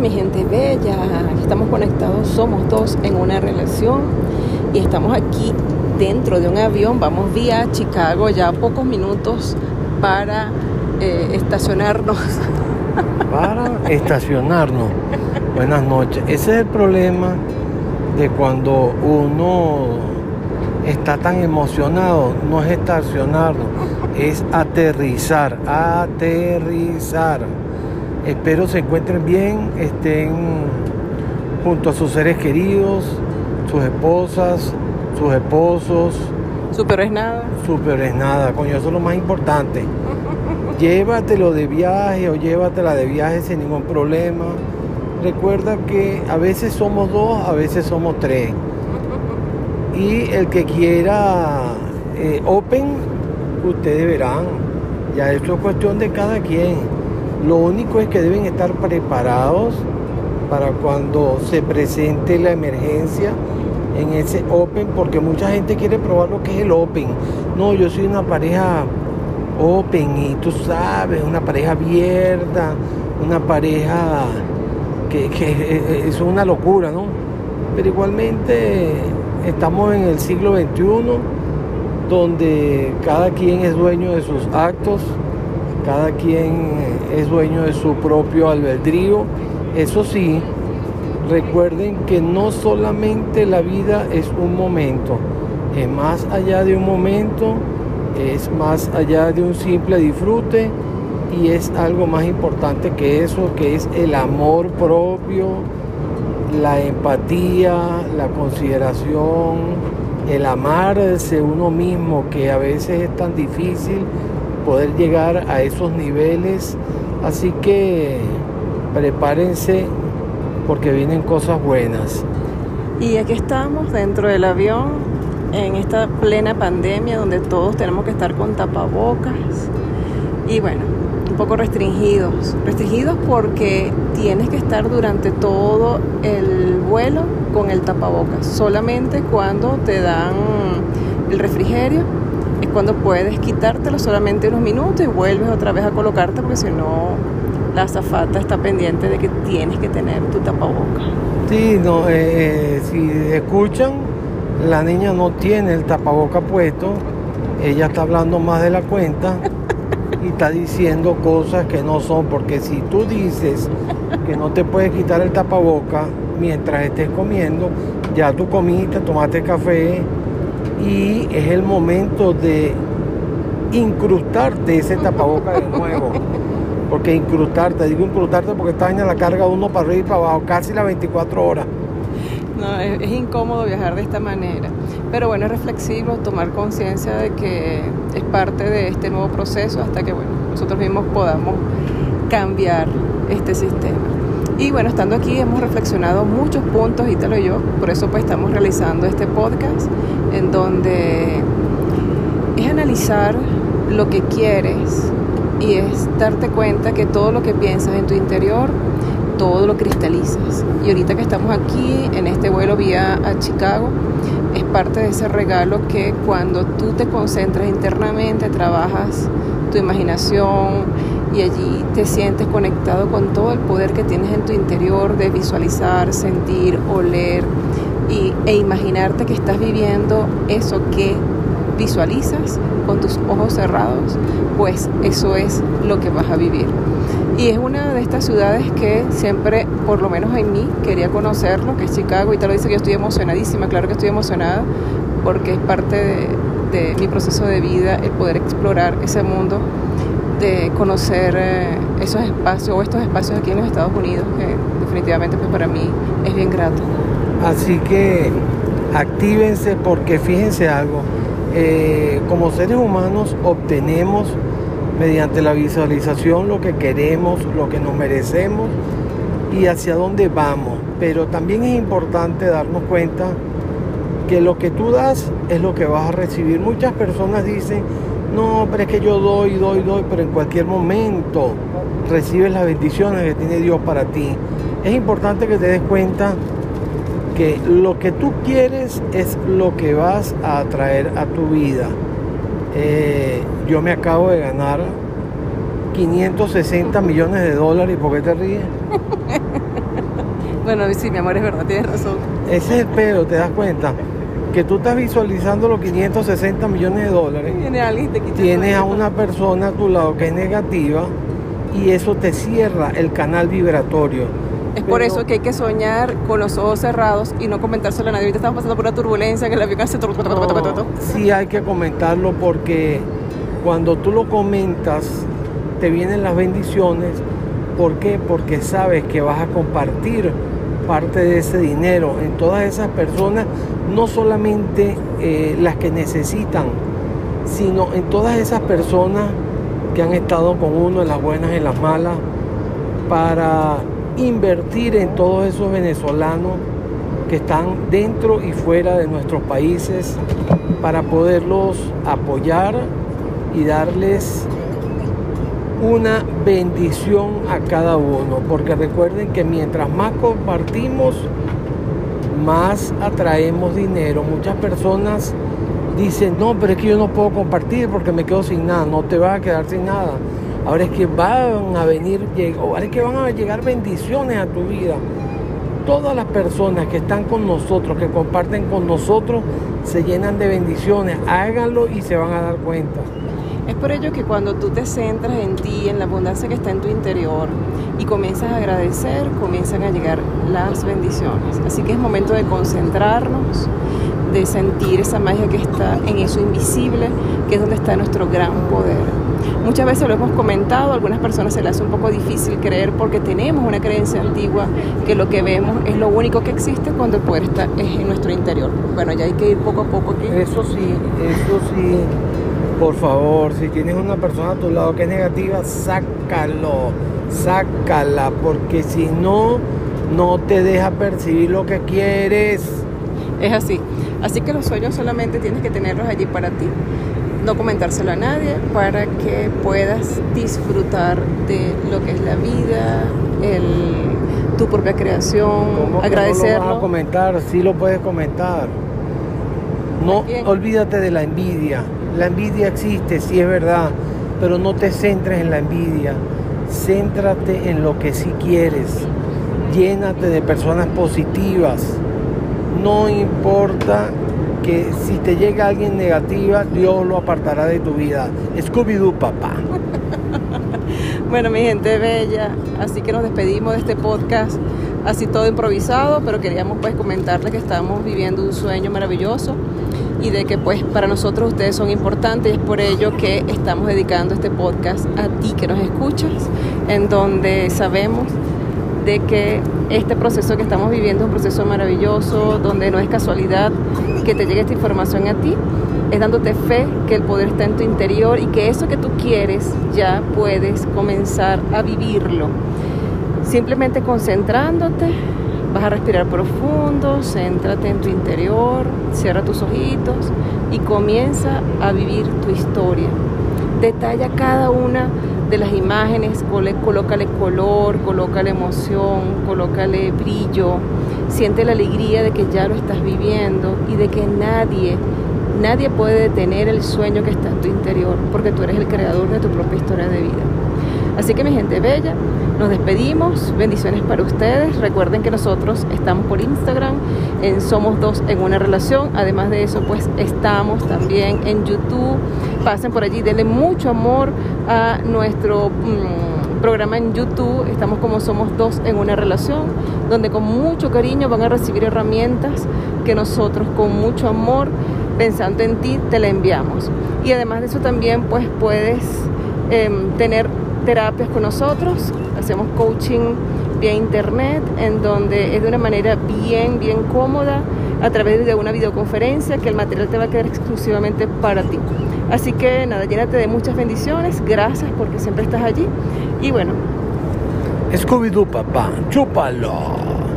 mi gente bella. estamos conectados, somos dos en una relación y estamos aquí dentro de un avión. Vamos vía Chicago, ya pocos minutos para eh, estacionarnos. Para estacionarnos. Buenas noches. Ese es el problema de cuando uno está tan emocionado. No es estacionarnos, es aterrizar. Aterrizar. Espero se encuentren bien, estén junto a sus seres queridos, sus esposas, sus esposos. Super es nada. Super es nada, coño, eso es lo más importante. Llévatelo de viaje o llévatela de viaje sin ningún problema. Recuerda que a veces somos dos, a veces somos tres. Y el que quiera eh, Open, ustedes verán. Ya eso es cuestión de cada quien. Lo único es que deben estar preparados para cuando se presente la emergencia en ese Open, porque mucha gente quiere probar lo que es el Open. No, yo soy una pareja Open y tú sabes, una pareja abierta, una pareja que, que es una locura, ¿no? Pero igualmente estamos en el siglo XXI, donde cada quien es dueño de sus actos cada quien es dueño de su propio albedrío. Eso sí, recuerden que no solamente la vida es un momento, es más allá de un momento, es más allá de un simple disfrute y es algo más importante que eso, que es el amor propio, la empatía, la consideración, el amarse uno mismo, que a veces es tan difícil poder llegar a esos niveles. Así que prepárense porque vienen cosas buenas. Y aquí estamos dentro del avión en esta plena pandemia donde todos tenemos que estar con tapabocas y bueno, un poco restringidos. Restringidos porque tienes que estar durante todo el vuelo con el tapabocas. Solamente cuando te dan el refrigerio es cuando puedes quitártelo solamente unos minutos y vuelves otra vez a colocarte porque si no la azafata está pendiente de que tienes que tener tu tapaboca. Sí, no, eh, eh, si escuchan, la niña no tiene el tapaboca puesto, ella está hablando más de la cuenta y está diciendo cosas que no son, porque si tú dices que no te puedes quitar el tapaboca mientras estés comiendo, ya tú comiste, tomaste café, y es el momento de incrustarte ese tapaboca de nuevo. Porque incrustarte, digo incrustarte porque esta vaina la carga uno para arriba y para abajo, casi las 24 horas. No, es, es, incómodo viajar de esta manera. Pero bueno, es reflexivo tomar conciencia de que es parte de este nuevo proceso hasta que bueno, nosotros mismos podamos cambiar este sistema. Y bueno, estando aquí hemos reflexionado muchos puntos, Ítalo y yo, por eso pues estamos realizando este podcast en donde es analizar lo que quieres y es darte cuenta que todo lo que piensas en tu interior, todo lo cristalizas. Y ahorita que estamos aquí en este vuelo vía a Chicago, es parte de ese regalo que cuando tú te concentras internamente, trabajas tu imaginación, y allí te sientes conectado con todo el poder que tienes en tu interior de visualizar, sentir, oler y, e imaginarte que estás viviendo eso que visualizas con tus ojos cerrados, pues eso es lo que vas a vivir. Y es una de estas ciudades que siempre, por lo menos en mí, quería conocerlo, que es Chicago, y te lo dice que yo estoy emocionadísima, claro que estoy emocionada, porque es parte de, de mi proceso de vida el poder explorar ese mundo de conocer eh, esos espacios o estos espacios aquí en los Estados Unidos que definitivamente pues para mí es bien grato. Así que actívense porque fíjense algo, eh, como seres humanos obtenemos mediante la visualización lo que queremos, lo que nos merecemos y hacia dónde vamos. Pero también es importante darnos cuenta que lo que tú das es lo que vas a recibir. Muchas personas dicen, no, pero es que yo doy, doy, doy, pero en cualquier momento recibes las bendiciones que tiene Dios para ti. Es importante que te des cuenta que lo que tú quieres es lo que vas a atraer a tu vida. Eh, yo me acabo de ganar 560 millones de dólares. ¿Por qué te ríes? Bueno, sí, mi amor, es verdad, tienes razón. Ese es el pedo, ¿te das cuenta? Que tú estás visualizando los 560 millones de dólares. Alguien te Tienes a una persona a tu lado que es negativa y eso te cierra el canal vibratorio. Es por eso que hay que soñar con los ojos cerrados y no comentárselo a nadie. Ahorita estamos pasando por una turbulencia que el avión tur- tur. Sí hay que comentarlo porque cuando tú lo comentas te vienen las bendiciones. ¿Por qué? Porque sabes que vas a compartir parte de ese dinero en todas esas personas, no solamente eh, las que necesitan, sino en todas esas personas que han estado con uno en las buenas y en las malas, para invertir en todos esos venezolanos que están dentro y fuera de nuestros países, para poderlos apoyar y darles una bendición a cada uno, porque recuerden que mientras más compartimos, más atraemos dinero. Muchas personas dicen, no, pero es que yo no puedo compartir porque me quedo sin nada. No te vas a quedar sin nada. Ahora es que van a venir, ahora es que van a llegar bendiciones a tu vida. Todas las personas que están con nosotros, que comparten con nosotros, se llenan de bendiciones. Háganlo y se van a dar cuenta. Es por ello que cuando tú te centras en ti, en la abundancia que está en tu interior y comienzas a agradecer, comienzan a llegar las bendiciones. Así que es momento de concentrarnos, de sentir esa magia que está en eso invisible, que es donde está nuestro gran poder. Muchas veces lo hemos comentado, a algunas personas se les hace un poco difícil creer porque tenemos una creencia antigua que lo que vemos es lo único que existe cuando el poder está es en nuestro interior. Bueno, ya hay que ir poco a poco aquí. Eso sí, eso sí. Por favor, si tienes una persona a tu lado que es negativa, sácalo, sácala, porque si no, no te deja percibir lo que quieres. Es así. Así que los sueños solamente tienes que tenerlos allí para ti, no comentárselo a nadie, para que puedas disfrutar de lo que es la vida, el, tu propia creación, ¿Cómo que No lo vas a agradecerlo. comentar, sí lo puedes comentar. No olvídate de la envidia. La envidia existe, sí es verdad, pero no te centres en la envidia. Céntrate en lo que sí quieres. Llénate de personas positivas. No importa que si te llega alguien negativa, Dios lo apartará de tu vida. Scooby-Doo, papá. Bueno, mi gente bella, así que nos despedimos de este podcast, así todo improvisado, pero queríamos pues comentarles que estamos viviendo un sueño maravilloso y de que pues para nosotros ustedes son importantes y es por ello que estamos dedicando este podcast a ti que nos escuchas, en donde sabemos de que este proceso que estamos viviendo es un proceso maravilloso, donde no es casualidad que te llegue esta información a ti, es dándote fe que el poder está en tu interior y que eso que tú quieres ya puedes comenzar a vivirlo. Simplemente concentrándote, vas a respirar profundo, céntrate en tu interior, cierra tus ojitos y comienza a vivir tu historia. Detalla cada una de las imágenes, colócale color, colócale emoción, colócale brillo, siente la alegría de que ya lo estás viviendo y de que nadie, nadie puede detener el sueño que está en tu interior, porque tú eres el creador de tu propia historia de vida. Así que mi gente bella, nos despedimos, bendiciones para ustedes. Recuerden que nosotros estamos por Instagram en Somos Dos en una relación. Además de eso, pues estamos también en YouTube. Pasen por allí, denle mucho amor a nuestro mm, programa en YouTube. Estamos como Somos Dos en una relación, donde con mucho cariño van a recibir herramientas que nosotros con mucho amor, pensando en ti, te la enviamos. Y además de eso también pues puedes em, tener terapias con nosotros, hacemos coaching vía internet, en donde es de una manera bien, bien cómoda, a través de una videoconferencia, que el material te va a quedar exclusivamente para ti. Así que nada, llénate de muchas bendiciones, gracias porque siempre estás allí. Y bueno, Scooby-Doo, papá. Chúpalo.